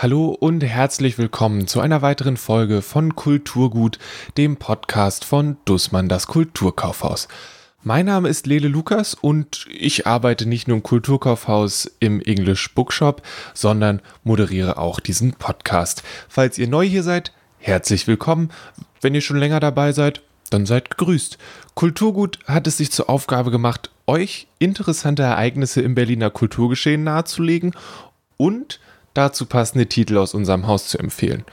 Hallo und herzlich willkommen zu einer weiteren Folge von Kulturgut, dem Podcast von Dussmann das Kulturkaufhaus. Mein Name ist Lele Lukas und ich arbeite nicht nur im Kulturkaufhaus im English Bookshop, sondern moderiere auch diesen Podcast. Falls ihr neu hier seid, herzlich willkommen. Wenn ihr schon länger dabei seid, dann seid gegrüßt. Kulturgut hat es sich zur Aufgabe gemacht, euch interessante Ereignisse im Berliner Kulturgeschehen nahezulegen und dazu passende Titel aus unserem Haus zu empfehlen.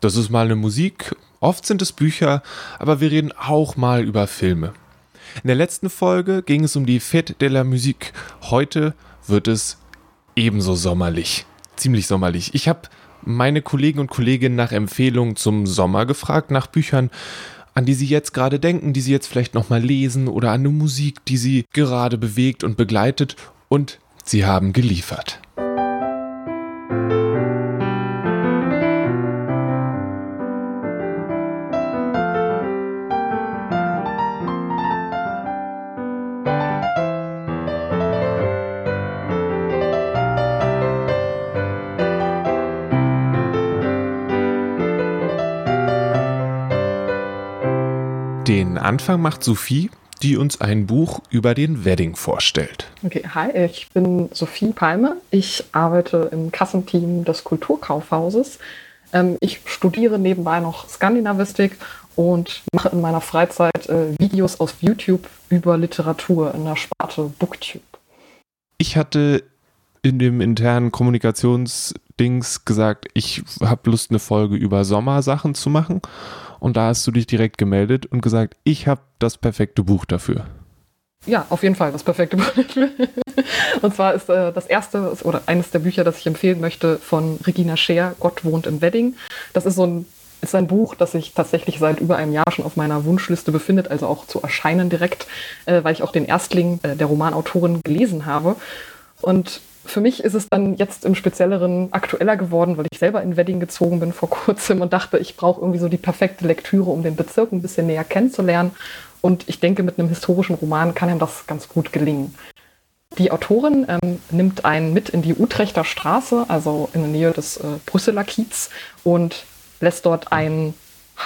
Das ist mal eine Musik, oft sind es Bücher, aber wir reden auch mal über Filme. In der letzten Folge ging es um die Fête de la Musique. Heute wird es ebenso sommerlich. Ziemlich sommerlich. Ich habe meine Kollegen und Kolleginnen nach Empfehlungen zum Sommer gefragt, nach Büchern, an die sie jetzt gerade denken, die sie jetzt vielleicht nochmal lesen oder an eine Musik, die sie gerade bewegt und begleitet und sie haben geliefert. Anfang macht Sophie, die uns ein Buch über den Wedding vorstellt. Okay, hi, ich bin Sophie Palme. Ich arbeite im Kassenteam des Kulturkaufhauses. Ähm, ich studiere nebenbei noch Skandinavistik und mache in meiner Freizeit äh, Videos auf YouTube über Literatur in der Sparte Booktube. Ich hatte in dem internen Kommunikationsdings gesagt, ich habe Lust, eine Folge über Sommersachen zu machen. Und da hast du dich direkt gemeldet und gesagt, ich habe das perfekte Buch dafür. Ja, auf jeden Fall das perfekte Buch. und zwar ist äh, das erste oder eines der Bücher, das ich empfehlen möchte, von Regina Scheer, Gott wohnt im Wedding. Das ist so ein ist ein Buch, das sich tatsächlich seit über einem Jahr schon auf meiner Wunschliste befindet, also auch zu erscheinen direkt, äh, weil ich auch den Erstling äh, der Romanautorin gelesen habe. Und für mich ist es dann jetzt im Spezielleren aktueller geworden, weil ich selber in Wedding gezogen bin vor kurzem und dachte, ich brauche irgendwie so die perfekte Lektüre, um den Bezirk ein bisschen näher kennenzulernen. Und ich denke, mit einem historischen Roman kann ihm das ganz gut gelingen. Die Autorin ähm, nimmt einen mit in die Utrechter Straße, also in der Nähe des äh, Brüsseler Kiez, und lässt dort einen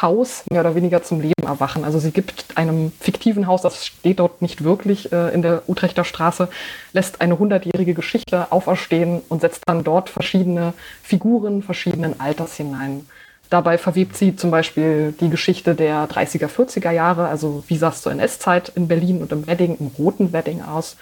Haus mehr oder weniger zum Leben erwachen. Also sie gibt einem fiktiven Haus, das steht dort nicht wirklich äh, in der Utrechter Straße, lässt eine hundertjährige Geschichte auferstehen und setzt dann dort verschiedene Figuren verschiedenen Alters hinein. Dabei verwebt sie zum Beispiel die Geschichte der 30er, 40er Jahre, also wie sah es zur NS-Zeit in Berlin und im Wedding, im roten Wedding aus.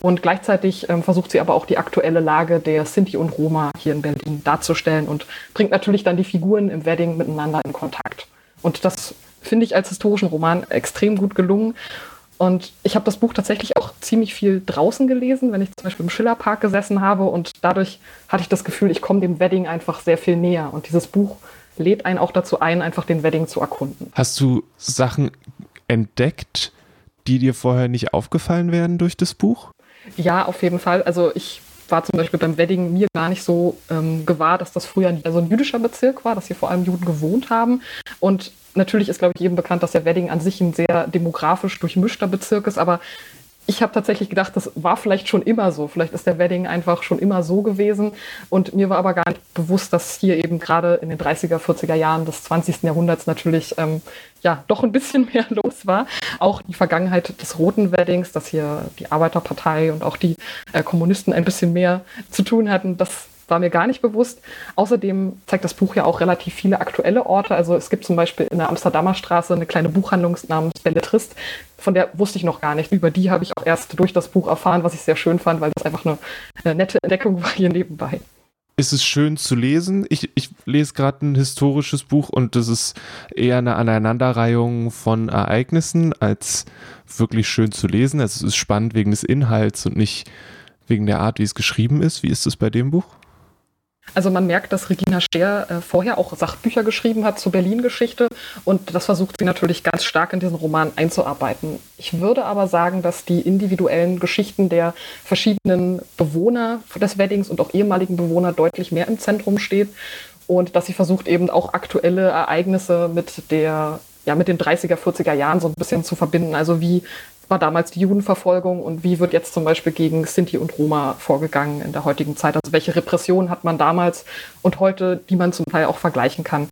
Und gleichzeitig ähm, versucht sie aber auch die aktuelle Lage der Sinti und Roma hier in Berlin darzustellen und bringt natürlich dann die Figuren im Wedding miteinander in Kontakt. Und das finde ich als historischen Roman extrem gut gelungen. Und ich habe das Buch tatsächlich auch ziemlich viel draußen gelesen, wenn ich zum Beispiel im Schillerpark gesessen habe. Und dadurch hatte ich das Gefühl, ich komme dem Wedding einfach sehr viel näher. Und dieses Buch lädt einen auch dazu ein, einfach den Wedding zu erkunden. Hast du Sachen entdeckt, die dir vorher nicht aufgefallen wären durch das Buch? Ja, auf jeden Fall. Also ich war zum Beispiel beim Wedding mir gar nicht so ähm, gewahr, dass das früher so ein jüdischer Bezirk war, dass hier vor allem Juden gewohnt haben. Und natürlich ist, glaube ich, jedem bekannt, dass der Wedding an sich ein sehr demografisch durchmischter Bezirk ist, aber ich habe tatsächlich gedacht, das war vielleicht schon immer so. Vielleicht ist der Wedding einfach schon immer so gewesen. Und mir war aber gar nicht bewusst, dass hier eben gerade in den 30er, 40er Jahren des 20. Jahrhunderts natürlich ähm, ja doch ein bisschen mehr los war. Auch die Vergangenheit des Roten Weddings, dass hier die Arbeiterpartei und auch die äh, Kommunisten ein bisschen mehr zu tun hatten, das war mir gar nicht bewusst. Außerdem zeigt das Buch ja auch relativ viele aktuelle Orte. Also es gibt zum Beispiel in der Amsterdamer Straße eine kleine Buchhandlung namens Belletrist. Von der wusste ich noch gar nicht. Über die habe ich auch erst durch das Buch erfahren, was ich sehr schön fand, weil das einfach eine, eine nette Entdeckung war hier nebenbei. Ist es schön zu lesen? Ich, ich lese gerade ein historisches Buch und das ist eher eine Aneinanderreihung von Ereignissen als wirklich schön zu lesen. Also es ist spannend wegen des Inhalts und nicht wegen der Art, wie es geschrieben ist. Wie ist es bei dem Buch? Also man merkt, dass Regina Stehr äh, vorher auch Sachbücher geschrieben hat zur Berlin-Geschichte und das versucht sie natürlich ganz stark in diesen Roman einzuarbeiten. Ich würde aber sagen, dass die individuellen Geschichten der verschiedenen Bewohner des Weddings und auch ehemaligen Bewohner deutlich mehr im Zentrum steht und dass sie versucht eben auch aktuelle Ereignisse mit der ja, mit den 30er, 40er Jahren so ein bisschen zu verbinden. Also wie war damals die Judenverfolgung und wie wird jetzt zum Beispiel gegen Sinti und Roma vorgegangen in der heutigen Zeit? Also welche Repressionen hat man damals und heute, die man zum Teil auch vergleichen kann?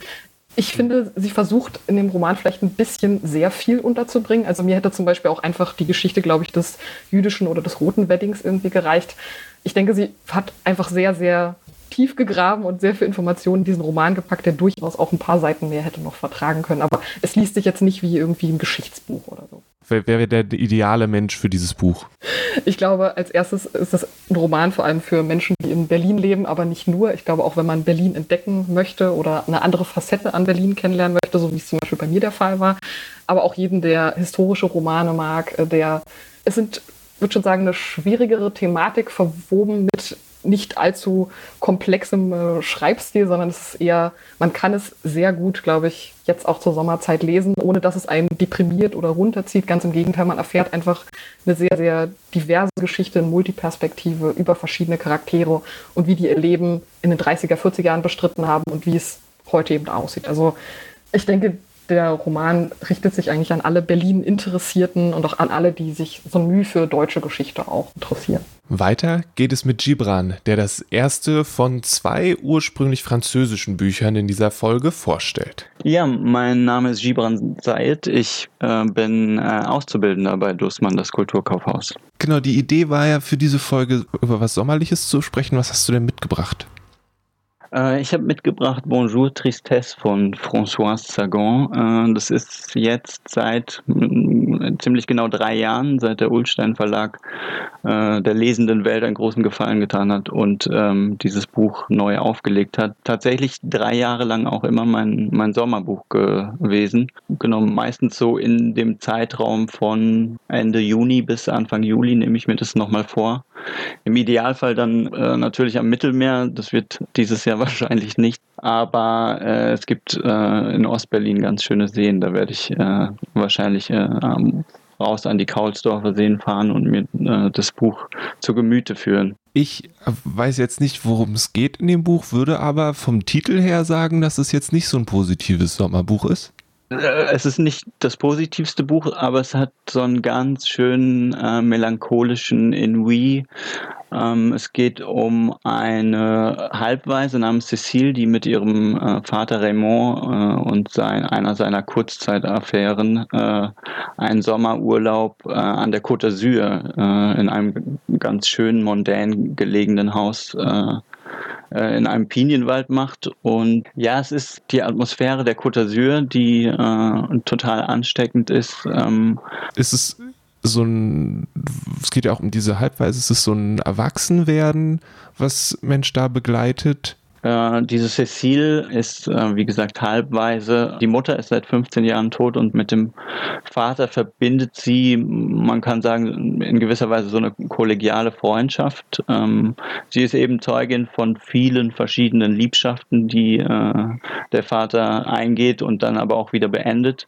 Ich finde, sie versucht in dem Roman vielleicht ein bisschen sehr viel unterzubringen. Also mir hätte zum Beispiel auch einfach die Geschichte, glaube ich, des jüdischen oder des roten Weddings irgendwie gereicht. Ich denke, sie hat einfach sehr, sehr tief gegraben und sehr viel Informationen in diesen Roman gepackt, der durchaus auch ein paar Seiten mehr hätte noch vertragen können. Aber es liest sich jetzt nicht wie irgendwie ein Geschichtsbuch oder so. Wer wäre der ideale Mensch für dieses Buch? Ich glaube, als erstes ist das ein Roman vor allem für Menschen, die in Berlin leben, aber nicht nur. Ich glaube auch, wenn man Berlin entdecken möchte oder eine andere Facette an Berlin kennenlernen möchte, so wie es zum Beispiel bei mir der Fall war. Aber auch jeden, der historische Romane mag, äh, der, es sind, würde schon sagen, eine schwierigere Thematik verwoben mit nicht allzu komplexem äh, Schreibstil, sondern es ist eher, man kann es sehr gut, glaube ich, jetzt auch zur Sommerzeit lesen, ohne dass es einen deprimiert oder runterzieht. Ganz im Gegenteil, man erfährt einfach eine sehr, sehr diverse Geschichte in Multiperspektive über verschiedene Charaktere und wie die ihr Leben in den 30er, 40er Jahren bestritten haben und wie es heute eben aussieht. Also ich denke, der Roman richtet sich eigentlich an alle Berlin-Interessierten und auch an alle, die sich so Mühe für deutsche Geschichte auch interessieren. Weiter geht es mit Gibran, der das erste von zwei ursprünglich französischen Büchern in dieser Folge vorstellt. Ja, mein Name ist Gibran Sayed. Ich äh, bin äh, Auszubildender bei Dussmann, das Kulturkaufhaus. Genau, die Idee war ja für diese Folge über was Sommerliches zu sprechen. Was hast du denn mitgebracht? Äh, ich habe mitgebracht Bonjour Tristesse von Françoise Sagan. Äh, das ist jetzt seit mm, ziemlich genau drei Jahren, seit der Ulstein Verlag äh, der lesenden Welt einen großen Gefallen getan hat und ähm, dieses Buch neu aufgelegt hat. Tatsächlich drei Jahre lang auch immer mein, mein Sommerbuch gewesen. Genommen meistens so in dem Zeitraum von Ende Juni bis Anfang Juli nehme ich mir das nochmal vor. Im Idealfall dann äh, natürlich am Mittelmeer. Das wird dieses Jahr wahrscheinlich nicht. Aber äh, es gibt äh, in Ostberlin ganz schöne Seen. Da werde ich äh, wahrscheinlich äh, raus an die Kaulsdorfer Seen fahren und mir äh, das Buch zu Gemüte führen. Ich weiß jetzt nicht, worum es geht in dem Buch, würde aber vom Titel her sagen, dass es jetzt nicht so ein positives Sommerbuch ist. Es ist nicht das positivste Buch, aber es hat so einen ganz schönen äh, melancholischen Inouï ähm, es geht um eine Halbweise namens Cécile, die mit ihrem äh, Vater Raymond äh, und sein, einer seiner Kurzzeitaffären äh, einen Sommerurlaub äh, an der Côte d'Azur äh, in einem ganz schönen, mondän gelegenen Haus äh, in einem Pinienwald macht. Und ja, es ist die Atmosphäre der Côte d'Azur, die äh, total ansteckend ist. Ähm, ist es so ein, es geht ja auch um diese Halbweise, es ist so ein Erwachsenwerden, was Mensch da begleitet. Äh, diese Cecile ist, äh, wie gesagt, halbweise. Die Mutter ist seit 15 Jahren tot und mit dem Vater verbindet sie, man kann sagen, in gewisser Weise so eine kollegiale Freundschaft. Ähm, sie ist eben Zeugin von vielen verschiedenen Liebschaften, die äh, der Vater eingeht und dann aber auch wieder beendet.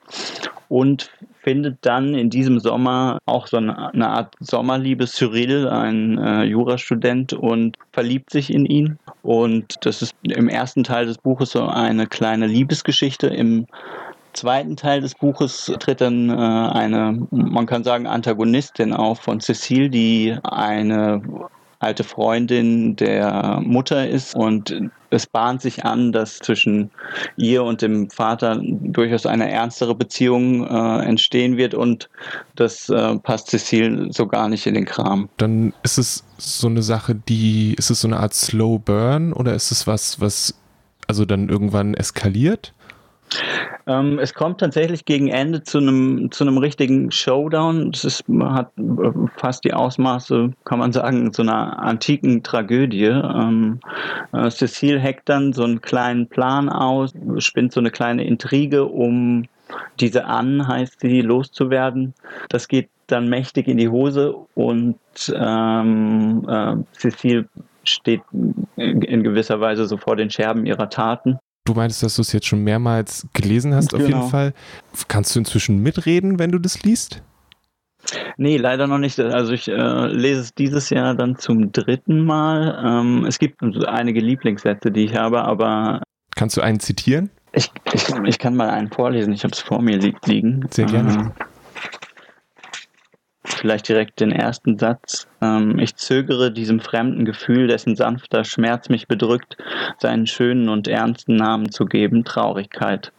Und findet dann in diesem Sommer auch so eine, Art Sommerliebe. Cyril, ein äh, Jurastudent, und verliebt sich in ihn. Und das ist im ersten Teil des Buches so eine kleine Liebesgeschichte. Im zweiten Teil des Buches tritt dann äh, eine, man kann sagen, Antagonistin auf von Cecile, die eine alte Freundin der Mutter ist und es bahnt sich an, dass zwischen ihr und dem Vater durchaus eine ernstere Beziehung äh, entstehen wird und das äh, passt Cecile so gar nicht in den Kram. Dann ist es so eine Sache, die, ist es so eine Art Slow Burn oder ist es was, was also dann irgendwann eskaliert? Ähm, es kommt tatsächlich gegen Ende zu einem, zu einem richtigen Showdown. Das ist, hat äh, fast die Ausmaße, kann man sagen, so einer antiken Tragödie. Ähm, äh, Cecile hackt dann so einen kleinen Plan aus, spinnt so eine kleine Intrige, um diese Anne, heißt sie, loszuwerden. Das geht dann mächtig in die Hose und ähm, äh, Cecile steht in gewisser Weise so vor den Scherben ihrer Taten. Du meintest, dass du es jetzt schon mehrmals gelesen hast, genau. auf jeden genau. Fall. Kannst du inzwischen mitreden, wenn du das liest? Nee, leider noch nicht. Also ich äh, lese es dieses Jahr dann zum dritten Mal. Ähm, es gibt einige Lieblingssätze, die ich habe, aber. Kannst du einen zitieren? Ich, ich, ich kann mal einen vorlesen. Ich habe es vor mir li liegen. Sehr gerne. Vielleicht direkt den ersten Satz. Ähm, ich zögere diesem fremden Gefühl, dessen sanfter Schmerz mich bedrückt, seinen schönen und ernsten Namen zu geben, Traurigkeit.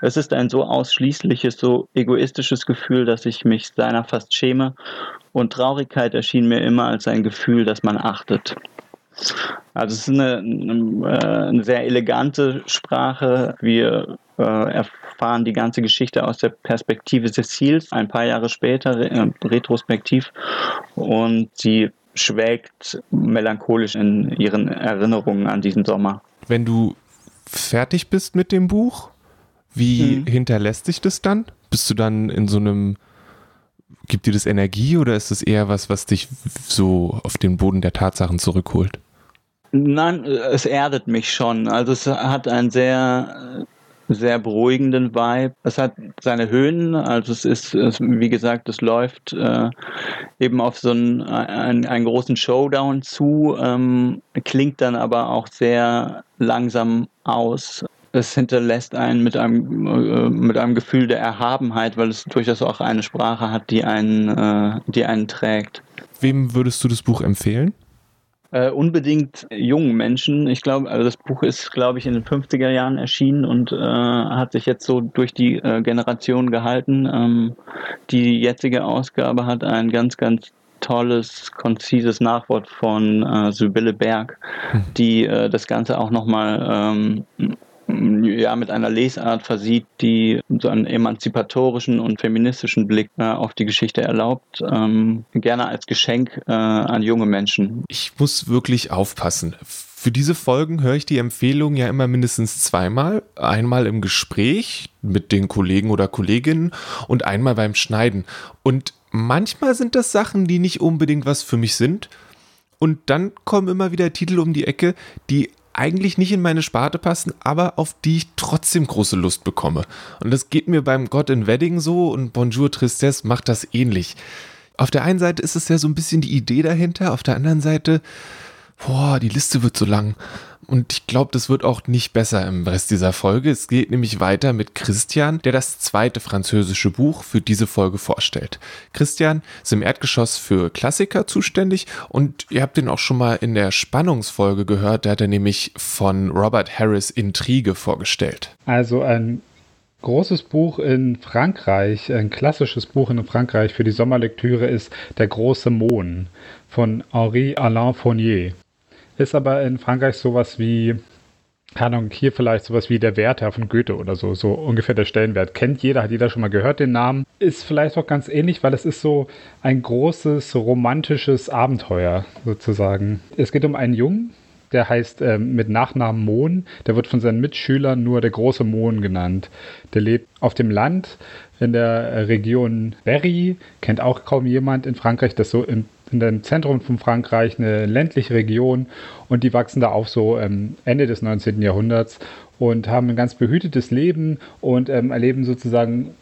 Es ist ein so ausschließliches, so egoistisches Gefühl, dass ich mich seiner fast schäme und Traurigkeit erschien mir immer als ein Gefühl, das man achtet. Also es ist eine, eine, eine sehr elegante Sprache. Wir äh, erfahren die ganze Geschichte aus der Perspektive Cecils, ein paar Jahre später, äh, retrospektiv. Und sie schwelgt melancholisch in ihren Erinnerungen an diesen Sommer. Wenn du fertig bist mit dem Buch, wie hm. hinterlässt sich das dann? Bist du dann in so einem gibt dir das Energie oder ist es eher was, was dich so auf den Boden der Tatsachen zurückholt? Nein, es erdet mich schon. Also es hat einen sehr sehr beruhigenden Vibe. Es hat seine Höhen, also es ist, es, wie gesagt, es läuft äh, eben auf so einen, einen, einen großen Showdown zu, ähm, klingt dann aber auch sehr langsam aus es hinterlässt einen mit einem, äh, mit einem Gefühl der Erhabenheit, weil es durchaus auch eine Sprache hat, die einen, äh, die einen trägt. Wem würdest du das Buch empfehlen? Äh, unbedingt jungen Menschen. Ich glaube, also das Buch ist, glaube ich, in den 50er Jahren erschienen und äh, hat sich jetzt so durch die äh, Generation gehalten. Ähm, die jetzige Ausgabe hat ein ganz, ganz tolles, konzises Nachwort von äh, Sibylle Berg, hm. die äh, das Ganze auch nochmal ähm, ja, mit einer Lesart versieht, die so einen emanzipatorischen und feministischen Blick äh, auf die Geschichte erlaubt. Ähm, gerne als Geschenk äh, an junge Menschen. Ich muss wirklich aufpassen. Für diese Folgen höre ich die Empfehlung ja immer mindestens zweimal. Einmal im Gespräch mit den Kollegen oder Kolleginnen und einmal beim Schneiden. Und manchmal sind das Sachen, die nicht unbedingt was für mich sind. Und dann kommen immer wieder Titel um die Ecke, die eigentlich nicht in meine Sparte passen, aber auf die ich trotzdem große Lust bekomme. Und das geht mir beim God in Wedding so und Bonjour Tristesse macht das ähnlich. Auf der einen Seite ist es ja so ein bisschen die Idee dahinter, auf der anderen Seite, boah, die Liste wird so lang. Und ich glaube, das wird auch nicht besser im Rest dieser Folge. Es geht nämlich weiter mit Christian, der das zweite französische Buch für diese Folge vorstellt. Christian ist im Erdgeschoss für Klassiker zuständig und ihr habt ihn auch schon mal in der Spannungsfolge gehört. Da hat er nämlich von Robert Harris Intrige vorgestellt. Also ein großes Buch in Frankreich, ein klassisches Buch in Frankreich für die Sommerlektüre ist Der große Mohn von Henri Alain Fournier ist aber in Frankreich sowas wie, keine Ahnung, hier vielleicht sowas wie der Werther von Goethe oder so, so ungefähr der Stellenwert. Kennt jeder, hat jeder schon mal gehört den Namen. Ist vielleicht auch ganz ähnlich, weil es ist so ein großes romantisches Abenteuer sozusagen. Es geht um einen Jungen, der heißt äh, mit Nachnamen Mohn. Der wird von seinen Mitschülern nur der große Mohn genannt. Der lebt auf dem Land in der Region Berry, kennt auch kaum jemand in Frankreich, das so im in dem Zentrum von Frankreich, eine ländliche Region und die wachsen da auf so ähm, Ende des 19. Jahrhunderts und haben ein ganz behütetes Leben und ähm, erleben sozusagen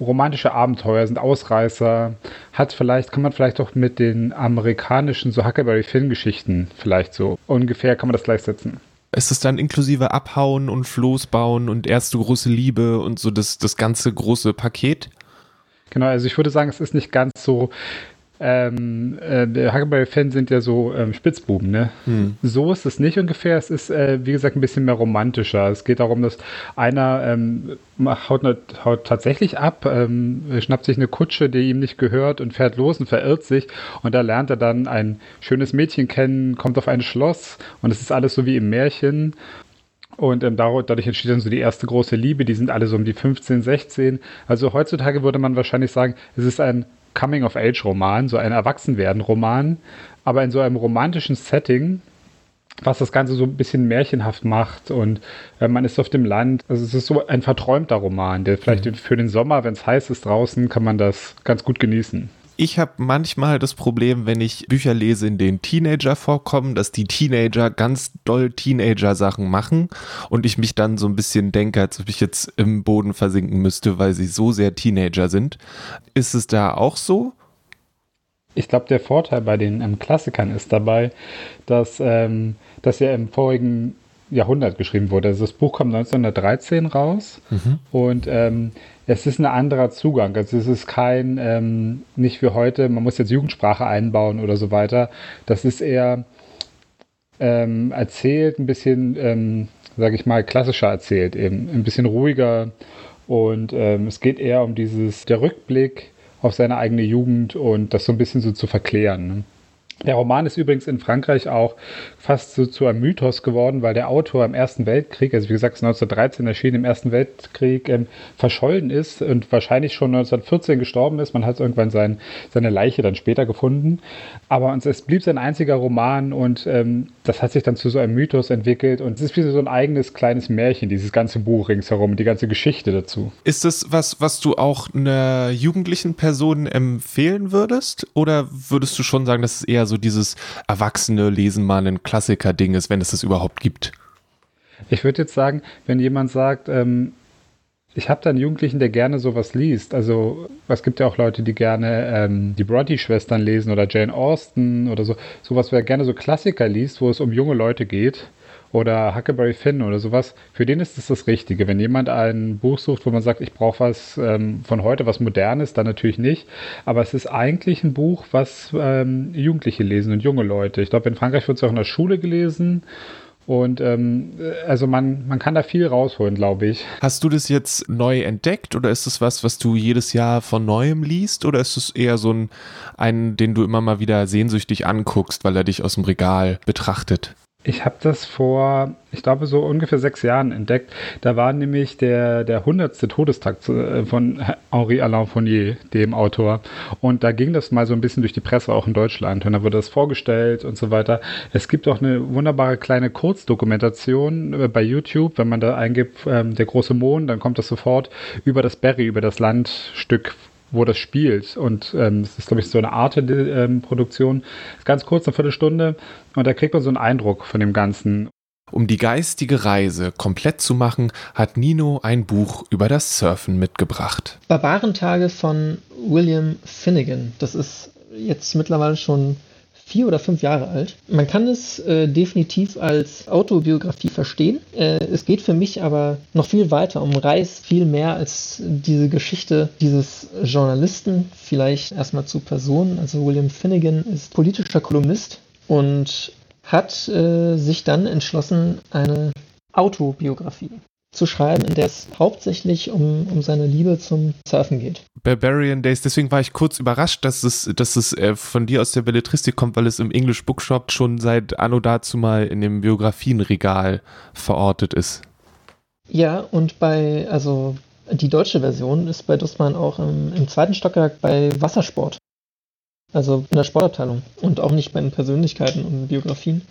romantische Abenteuer, sind Ausreißer, hat vielleicht, kann man vielleicht auch mit den amerikanischen so Huckleberry Finn Geschichten vielleicht so ungefähr kann man das gleichsetzen. Ist es dann inklusive Abhauen und Floß bauen und erste große Liebe und so das, das ganze große Paket? Genau, also ich würde sagen, es ist nicht ganz so ähm, äh, Huckleberry-Fans sind ja so ähm, Spitzbuben, ne? Hm. So ist es nicht ungefähr. Es ist, äh, wie gesagt, ein bisschen mehr romantischer. Es geht darum, dass einer ähm, haut, ne, haut, tatsächlich ab, ähm, schnappt sich eine Kutsche, die ihm nicht gehört und fährt los und verirrt sich. Und da lernt er dann ein schönes Mädchen kennen, kommt auf ein Schloss und es ist alles so wie im Märchen. Und ähm, dadurch entsteht dann so die erste große Liebe. Die sind alle so um die 15, 16. Also heutzutage würde man wahrscheinlich sagen, es ist ein Coming-of-Age-Roman, so ein Erwachsenwerden-Roman, aber in so einem romantischen Setting, was das Ganze so ein bisschen märchenhaft macht und äh, man ist auf dem Land. Also es ist so ein verträumter Roman, der vielleicht mhm. für den Sommer, wenn es heiß ist draußen, kann man das ganz gut genießen ich habe manchmal das Problem, wenn ich Bücher lese, in denen Teenager vorkommen, dass die Teenager ganz doll Teenager-Sachen machen und ich mich dann so ein bisschen denke, als ob ich jetzt im Boden versinken müsste, weil sie so sehr Teenager sind. Ist es da auch so? Ich glaube, der Vorteil bei den ähm, Klassikern ist dabei, dass, ähm, dass ja im vorigen Jahrhundert geschrieben wurde. Also das Buch kommt 1913 raus mhm. und ähm, es ist ein anderer Zugang. Also es ist kein, ähm, nicht wie heute, man muss jetzt Jugendsprache einbauen oder so weiter. Das ist eher ähm, erzählt, ein bisschen, ähm, sage ich mal, klassischer erzählt, eben ein bisschen ruhiger. Und ähm, es geht eher um dieses, der Rückblick auf seine eigene Jugend und das so ein bisschen so zu verklären. Ne? Der Roman ist übrigens in Frankreich auch fast so zu einem Mythos geworden, weil der Autor im Ersten Weltkrieg, also wie gesagt 1913 erschienen, im Ersten Weltkrieg ähm, verschollen ist und wahrscheinlich schon 1914 gestorben ist. Man hat irgendwann sein, seine Leiche dann später gefunden. Aber es blieb sein einziger Roman und ähm, das hat sich dann zu so einem Mythos entwickelt und es ist wie so ein eigenes kleines Märchen, dieses ganze Buch ringsherum, die ganze Geschichte dazu. Ist das was, was du auch einer jugendlichen Person empfehlen würdest? Oder würdest du schon sagen, dass es eher so dieses erwachsene Lesen mal ein Klassiker-Ding ist, wenn es das überhaupt gibt? Ich würde jetzt sagen, wenn jemand sagt, ähm, ich habe da einen Jugendlichen, der gerne sowas liest. Also es gibt ja auch Leute, die gerne ähm, die Bronte-Schwestern lesen oder Jane Austen oder so. Sowas, wer gerne so Klassiker liest, wo es um junge Leute geht. Oder Huckleberry Finn oder sowas. Für den ist es das Richtige. Wenn jemand ein Buch sucht, wo man sagt, ich brauche was ähm, von heute, was Modernes, dann natürlich nicht. Aber es ist eigentlich ein Buch, was ähm, Jugendliche lesen und junge Leute. Ich glaube, in Frankreich wird es auch in der Schule gelesen. Und ähm, also man, man kann da viel rausholen, glaube ich. Hast du das jetzt neu entdeckt oder ist es was, was du jedes Jahr von neuem liest? Oder ist es eher so ein, ein, den du immer mal wieder sehnsüchtig anguckst, weil er dich aus dem Regal betrachtet? Ich habe das vor, ich glaube, so ungefähr sechs Jahren entdeckt. Da war nämlich der, der 100. Todestag äh, von Henri Alain Fournier, dem Autor. Und da ging das mal so ein bisschen durch die Presse, auch in Deutschland. Und da wurde das vorgestellt und so weiter. Es gibt auch eine wunderbare kleine Kurzdokumentation äh, bei YouTube. Wenn man da eingibt, ähm, der große Mond, dann kommt das sofort über das Berry, über das Landstück wo das spielt. Und ähm, es ist, glaube ich, so eine Art ähm, Produktion. Ganz kurz, eine Viertelstunde. Und da kriegt man so einen Eindruck von dem Ganzen. Um die geistige Reise komplett zu machen, hat Nino ein Buch über das Surfen mitgebracht. Barbarentage von William Finnegan. Das ist jetzt mittlerweile schon vier oder fünf Jahre alt. Man kann es äh, definitiv als Autobiografie verstehen. Äh, es geht für mich aber noch viel weiter, umreißt viel mehr als diese Geschichte dieses Journalisten. Vielleicht erstmal zu Personen. Also William Finnegan ist politischer Kolumnist und hat äh, sich dann entschlossen, eine Autobiografie zu schreiben, in der es hauptsächlich um, um seine Liebe zum Surfen geht. Barbarian Days, deswegen war ich kurz überrascht, dass es, dass es äh, von dir aus der Belletristik kommt, weil es im English Bookshop schon seit Anno dazu mal in dem Biografienregal verortet ist. Ja, und bei, also die deutsche Version ist bei Dussmann auch im, im zweiten Stockwerk bei Wassersport. Also in der Sportabteilung und auch nicht bei den Persönlichkeiten und Biografien.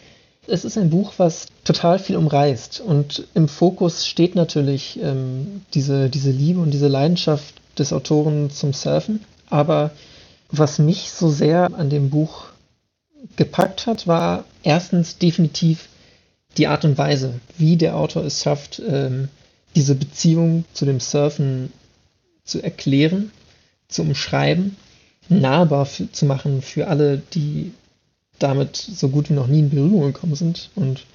Es ist ein Buch, was total viel umreißt und im Fokus steht natürlich ähm, diese, diese Liebe und diese Leidenschaft des Autoren zum Surfen. Aber was mich so sehr an dem Buch gepackt hat, war erstens definitiv die Art und Weise, wie der Autor es schafft, ähm, diese Beziehung zu dem Surfen zu erklären, zu umschreiben, nahbar zu machen für alle, die damit so gut wie noch nie in Berührung gekommen sind und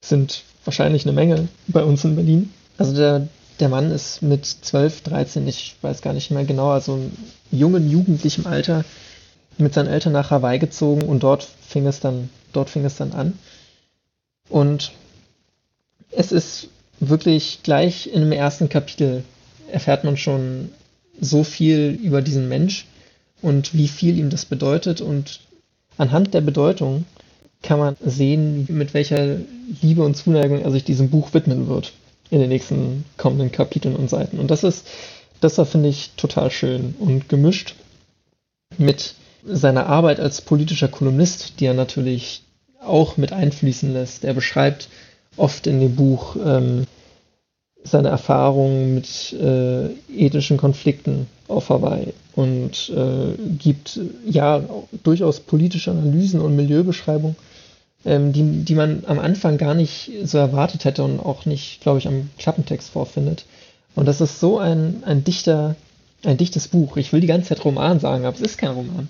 sind wahrscheinlich eine Menge bei uns in Berlin. Also der, der Mann ist mit 12, 13, ich weiß gar nicht mehr genau, also im jungen, jugendlichem Alter mit seinen Eltern nach Hawaii gezogen und dort fing es dann, dort fing es dann an. Und es ist wirklich gleich in dem ersten Kapitel erfährt man schon so viel über diesen Mensch und wie viel ihm das bedeutet und Anhand der Bedeutung kann man sehen, mit welcher Liebe und Zuneigung er sich diesem Buch widmen wird in den nächsten kommenden Kapiteln und Seiten. Und das ist, das finde ich total schön und gemischt mit seiner Arbeit als politischer Kolumnist, die er natürlich auch mit einfließen lässt. Er beschreibt oft in dem Buch ähm, seine Erfahrungen mit äh, ethischen Konflikten auf Hawaii und äh, gibt ja durchaus politische Analysen und Milieubeschreibungen, ähm, die, die man am Anfang gar nicht so erwartet hätte und auch nicht, glaube ich, am Klappentext vorfindet. Und das ist so ein, ein dichter, ein dichtes Buch. Ich will die ganze Zeit Roman sagen, aber es ist kein Roman.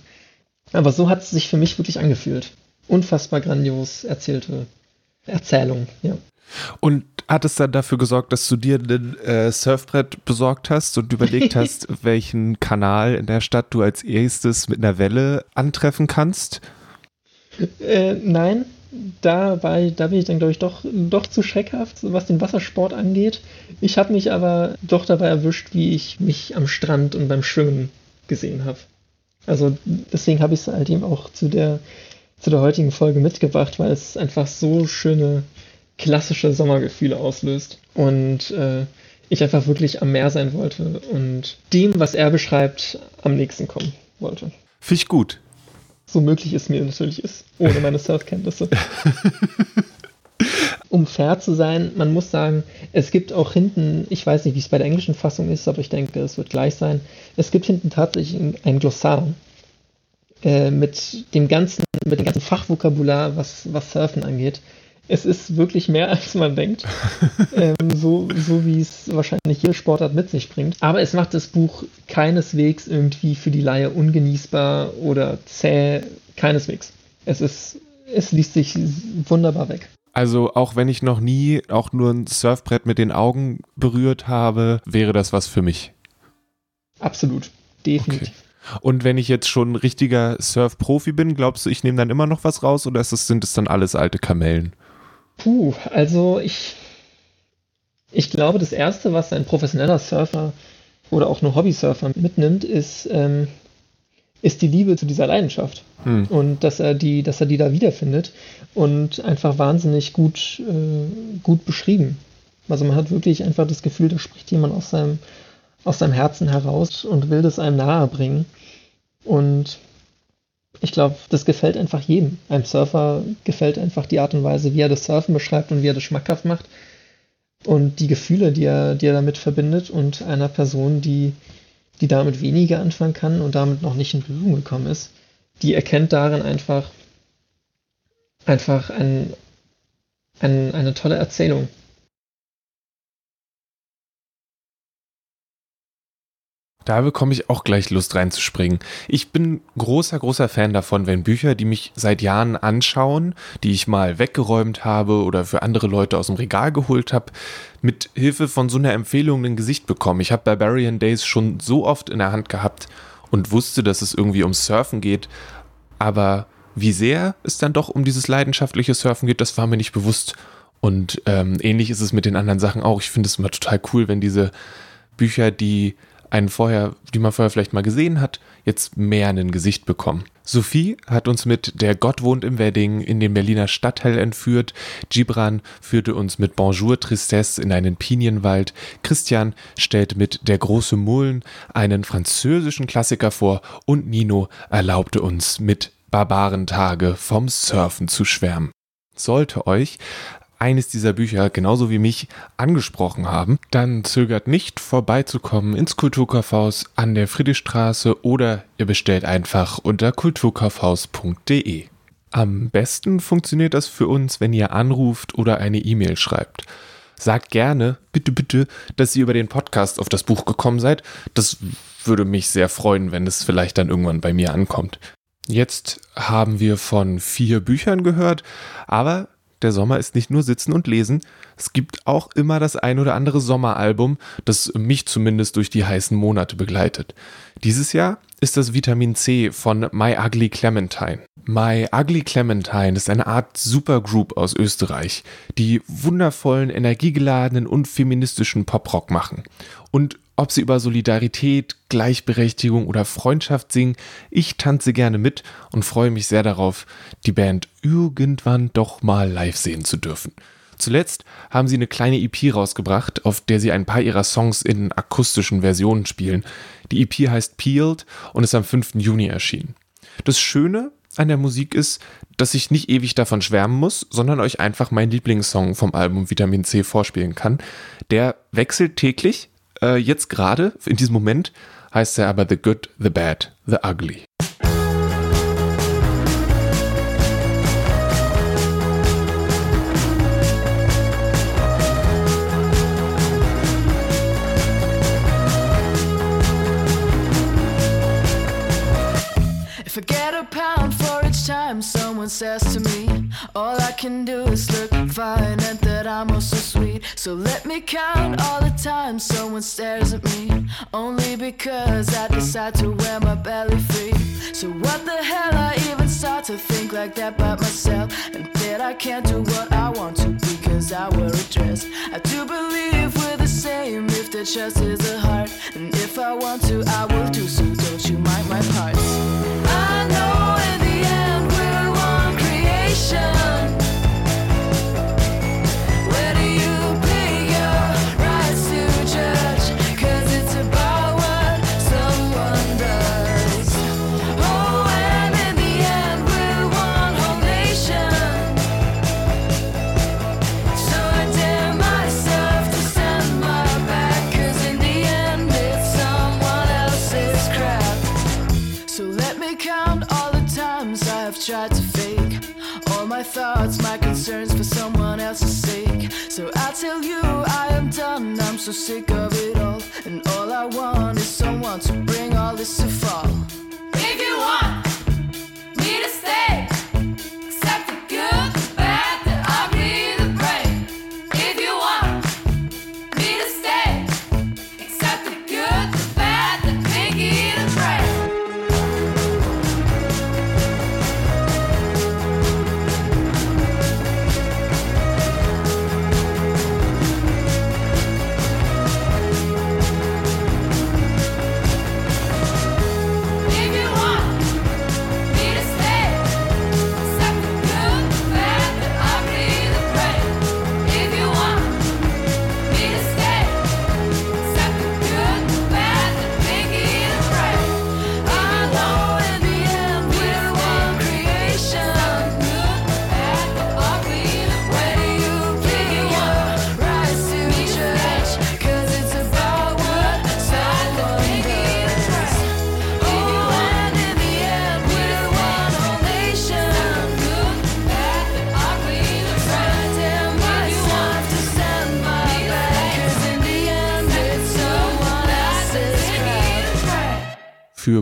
Aber so hat es sich für mich wirklich angefühlt. Unfassbar grandios erzählte Erzählung, ja. Und hat es dann dafür gesorgt, dass du dir ein äh, Surfbrett besorgt hast und überlegt hast, welchen Kanal in der Stadt du als erstes mit einer Welle antreffen kannst? Äh, nein, da, war ich, da bin ich dann, glaube ich, doch, doch zu schreckhaft, was den Wassersport angeht. Ich habe mich aber doch dabei erwischt, wie ich mich am Strand und beim Schwimmen gesehen habe. Also deswegen habe ich es halt eben auch zu der, zu der heutigen Folge mitgebracht, weil es einfach so schöne klassische Sommergefühle auslöst. Und äh, ich einfach wirklich am Meer sein wollte und dem, was er beschreibt, am nächsten kommen wollte. Finde ich gut. So möglich es mir natürlich ist, ohne meine Surfkenntnisse. um fair zu sein, man muss sagen, es gibt auch hinten, ich weiß nicht, wie es bei der englischen Fassung ist, aber ich denke, es wird gleich sein. Es gibt hinten tatsächlich ein Glossar äh, mit dem ganzen, mit dem ganzen Fachvokabular, was, was Surfen angeht es ist wirklich mehr, als man denkt. ähm, so, so wie es wahrscheinlich jede Sportart mit sich bringt. Aber es macht das Buch keineswegs irgendwie für die Laie ungenießbar oder zäh. Keineswegs. Es ist, es liest sich wunderbar weg. Also auch wenn ich noch nie auch nur ein Surfbrett mit den Augen berührt habe, wäre das was für mich. Absolut, definitiv. Okay. Und wenn ich jetzt schon ein richtiger Surf-Profi bin, glaubst du, ich nehme dann immer noch was raus oder es, sind es dann alles alte Kamellen? Puh, also ich, ich glaube, das Erste, was ein professioneller Surfer oder auch nur Hobby-Surfer mitnimmt, ist, ähm, ist die Liebe zu dieser Leidenschaft. Hm. Und dass er die, dass er die da wiederfindet und einfach wahnsinnig gut, äh, gut beschrieben. Also man hat wirklich einfach das Gefühl, da spricht jemand aus seinem, aus seinem Herzen heraus und will das einem nahe bringen. Und ich glaube, das gefällt einfach jedem. Einem Surfer gefällt einfach die Art und Weise, wie er das Surfen beschreibt und wie er das schmackhaft macht. Und die Gefühle, die er, die er damit verbindet und einer Person, die, die damit weniger anfangen kann und damit noch nicht in Berührung gekommen ist, die erkennt darin einfach, einfach ein, ein, eine tolle Erzählung. Da bekomme ich auch gleich Lust reinzuspringen. Ich bin großer, großer Fan davon, wenn Bücher, die mich seit Jahren anschauen, die ich mal weggeräumt habe oder für andere Leute aus dem Regal geholt habe, mit Hilfe von so einer Empfehlung ein Gesicht bekommen. Ich habe Barbarian Days schon so oft in der Hand gehabt und wusste, dass es irgendwie ums Surfen geht, aber wie sehr es dann doch um dieses leidenschaftliche Surfen geht, das war mir nicht bewusst. Und ähm, ähnlich ist es mit den anderen Sachen auch. Ich finde es immer total cool, wenn diese Bücher, die einen vorher, die man vorher vielleicht mal gesehen hat, jetzt mehr ein Gesicht bekommen. Sophie hat uns mit Der Gott wohnt im Wedding in den Berliner Stadtteil entführt. Gibran führte uns mit Bonjour Tristesse in einen Pinienwald. Christian stellt mit Der große Mullen einen französischen Klassiker vor und Nino erlaubte uns mit Barbarentage vom Surfen zu schwärmen. Sollte euch eines dieser Bücher genauso wie mich angesprochen haben, dann zögert nicht vorbeizukommen ins Kulturkaufhaus an der Friedrichstraße oder ihr bestellt einfach unter kulturkaufhaus.de. Am besten funktioniert das für uns, wenn ihr anruft oder eine E-Mail schreibt. Sagt gerne, bitte, bitte, dass ihr über den Podcast auf das Buch gekommen seid. Das würde mich sehr freuen, wenn es vielleicht dann irgendwann bei mir ankommt. Jetzt haben wir von vier Büchern gehört, aber der Sommer ist nicht nur Sitzen und Lesen. Es gibt auch immer das ein oder andere Sommeralbum, das mich zumindest durch die heißen Monate begleitet. Dieses Jahr ist das Vitamin C von My Ugly Clementine. My Ugly Clementine ist eine Art Supergroup aus Österreich, die wundervollen, energiegeladenen und feministischen Poprock machen. Und ob sie über Solidarität, Gleichberechtigung oder Freundschaft singen, ich tanze gerne mit und freue mich sehr darauf, die Band irgendwann doch mal live sehen zu dürfen. Zuletzt haben sie eine kleine EP rausgebracht, auf der sie ein paar ihrer Songs in akustischen Versionen spielen. Die EP heißt Peeled und ist am 5. Juni erschienen. Das Schöne an der Musik ist, dass ich nicht ewig davon schwärmen muss, sondern euch einfach meinen Lieblingssong vom Album Vitamin C vorspielen kann. Der wechselt täglich, äh, jetzt gerade, in diesem Moment, heißt er aber The Good, The Bad, The Ugly. Someone says to me, all I can do is look fine and that I'm also sweet. So let me count all the times someone stares at me. Only because I decide to wear my belly free. So what the hell I even start to think like that about myself. And that I can't do what I want to because I wear a dress. I do believe we're the same if the chest is the heart. And if I want to, I will do so. Don't you mind my parts? I know tell you I am done, I'm so sick of it all. And all I want is someone to bring all this to fall.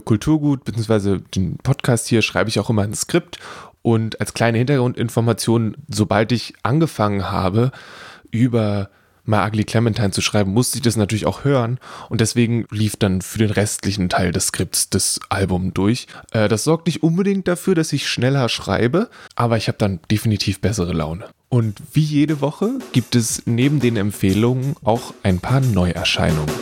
Kulturgut bzw. den Podcast hier schreibe ich auch immer ein Skript und als kleine Hintergrundinformation, sobald ich angefangen habe, über My Ugly Clementine zu schreiben, musste ich das natürlich auch hören und deswegen lief dann für den restlichen Teil des Skripts das Album durch. Äh, das sorgt nicht unbedingt dafür, dass ich schneller schreibe, aber ich habe dann definitiv bessere Laune. Und wie jede Woche gibt es neben den Empfehlungen auch ein paar Neuerscheinungen.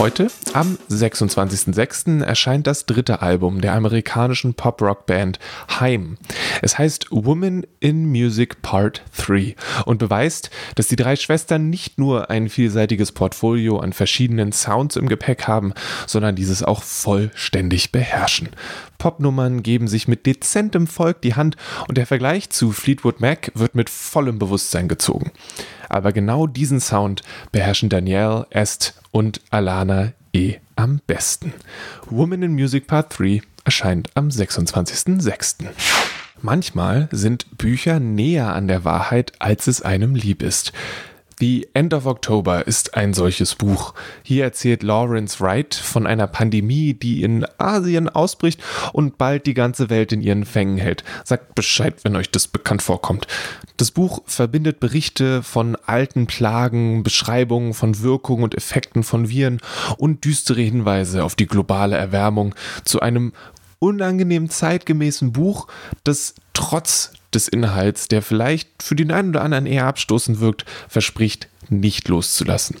Heute, am 26.06., erscheint das dritte Album der amerikanischen Pop-Rock-Band Haim. Es heißt Woman in Music Part 3 und beweist, dass die drei Schwestern nicht nur ein vielseitiges Portfolio an verschiedenen Sounds im Gepäck haben, sondern dieses auch vollständig beherrschen. Popnummern geben sich mit dezentem Volk die Hand und der Vergleich zu Fleetwood Mac wird mit vollem Bewusstsein gezogen. Aber genau diesen Sound beherrschen Danielle, Est und Alana E. am besten. Woman in Music Part 3 erscheint am 26.06. Manchmal sind Bücher näher an der Wahrheit, als es einem lieb ist. The End of October ist ein solches Buch. Hier erzählt Lawrence Wright von einer Pandemie, die in Asien ausbricht und bald die ganze Welt in ihren Fängen hält. Sagt Bescheid, wenn euch das bekannt vorkommt. Das Buch verbindet Berichte von alten Plagen, Beschreibungen von Wirkungen und Effekten von Viren und düstere Hinweise auf die globale Erwärmung zu einem unangenehm zeitgemäßen Buch, das trotz des Inhalts, der vielleicht für den einen oder anderen eher abstoßend wirkt, verspricht, nicht loszulassen.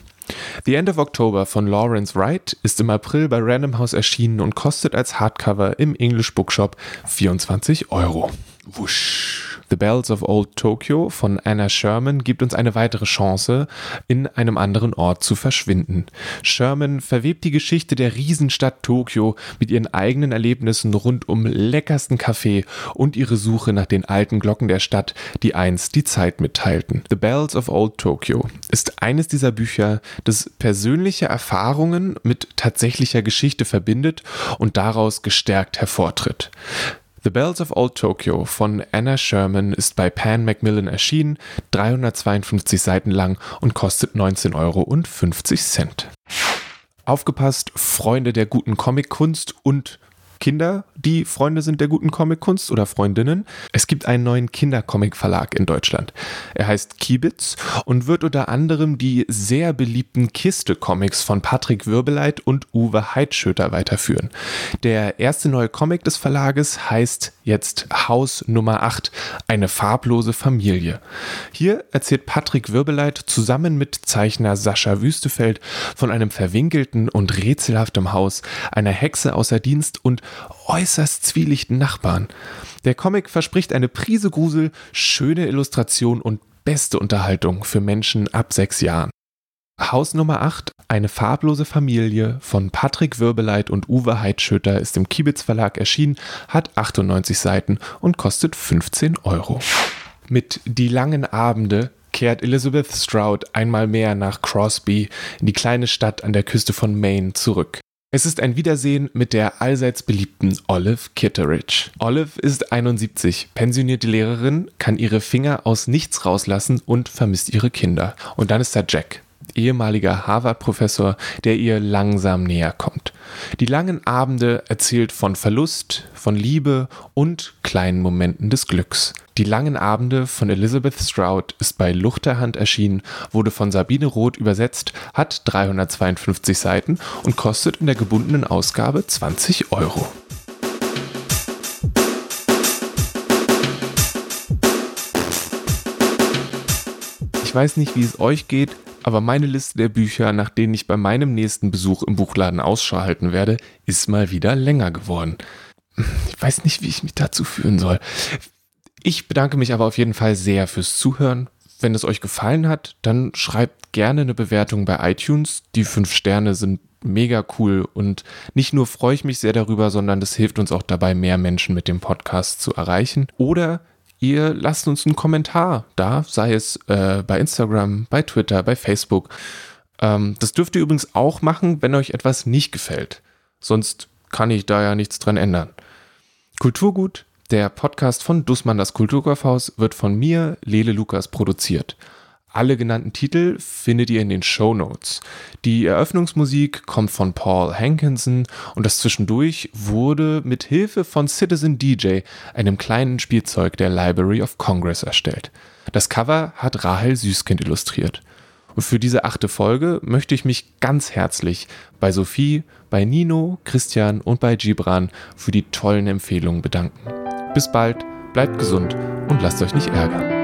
The End of October von Lawrence Wright ist im April bei Random House erschienen und kostet als Hardcover im English Bookshop 24 Euro. Wusch. The Bells of Old Tokyo von Anna Sherman gibt uns eine weitere Chance, in einem anderen Ort zu verschwinden. Sherman verwebt die Geschichte der Riesenstadt Tokio mit ihren eigenen Erlebnissen rund um leckersten Kaffee und ihre Suche nach den alten Glocken der Stadt, die einst die Zeit mitteilten. The Bells of Old Tokyo ist eines dieser Bücher, das persönliche Erfahrungen mit tatsächlicher Geschichte verbindet und daraus gestärkt hervortritt. The Bells of Old Tokyo von Anna Sherman ist bei Pan Macmillan erschienen, 352 Seiten lang und kostet 19,50 Euro. Aufgepasst, Freunde der guten Comickunst und Kinder, die Freunde sind der guten Comickunst oder Freundinnen. Es gibt einen neuen Kindercomic-Verlag in Deutschland. Er heißt Kiebitz und wird unter anderem die sehr beliebten Kiste-Comics von Patrick Wirbeleit und Uwe Heidschöter weiterführen. Der erste neue Comic des Verlages heißt jetzt Haus Nummer 8, eine farblose Familie. Hier erzählt Patrick Wirbeleit zusammen mit Zeichner Sascha Wüstefeld von einem verwinkelten und rätselhaftem Haus, einer Hexe außer Dienst und äußerst zwielichten Nachbarn. Der Comic verspricht eine Prise Grusel, schöne Illustration und beste Unterhaltung für Menschen ab sechs Jahren. Haus Nummer 8, eine farblose Familie von Patrick Wirbeleit und Uwe Heidschöter ist im Kiebitz Verlag erschienen, hat 98 Seiten und kostet 15 Euro. Mit Die langen Abende kehrt Elizabeth Stroud einmal mehr nach Crosby in die kleine Stadt an der Küste von Maine zurück. Es ist ein Wiedersehen mit der allseits beliebten Olive Kitteridge. Olive ist 71, pensionierte Lehrerin, kann ihre Finger aus nichts rauslassen und vermisst ihre Kinder. Und dann ist da Jack, ehemaliger Harvard-Professor, der ihr langsam näher kommt. Die langen Abende erzählt von Verlust, von Liebe und kleinen Momenten des Glücks. Die langen Abende von Elizabeth Stroud ist bei Luchterhand erschienen, wurde von Sabine Roth übersetzt, hat 352 Seiten und kostet in der gebundenen Ausgabe 20 Euro. Ich weiß nicht, wie es euch geht, aber meine Liste der Bücher, nach denen ich bei meinem nächsten Besuch im Buchladen Ausschau halten werde, ist mal wieder länger geworden. Ich weiß nicht, wie ich mich dazu fühlen soll. Ich bedanke mich aber auf jeden Fall sehr fürs Zuhören. Wenn es euch gefallen hat, dann schreibt gerne eine Bewertung bei iTunes. Die fünf Sterne sind mega cool und nicht nur freue ich mich sehr darüber, sondern das hilft uns auch dabei, mehr Menschen mit dem Podcast zu erreichen. Oder ihr lasst uns einen Kommentar da, sei es äh, bei Instagram, bei Twitter, bei Facebook. Ähm, das dürft ihr übrigens auch machen, wenn euch etwas nicht gefällt. Sonst kann ich da ja nichts dran ändern. Kulturgut, der Podcast von Dussmann das Kulturkaufhaus, wird von mir, Lele Lukas, produziert. Alle genannten Titel findet ihr in den Show Notes. Die Eröffnungsmusik kommt von Paul Hankinson und das Zwischendurch wurde mit Hilfe von Citizen DJ, einem kleinen Spielzeug der Library of Congress, erstellt. Das Cover hat Rahel Süßkind illustriert. Und für diese achte Folge möchte ich mich ganz herzlich bei Sophie, bei Nino, Christian und bei Gibran für die tollen Empfehlungen bedanken. Bis bald, bleibt gesund und lasst euch nicht ärgern.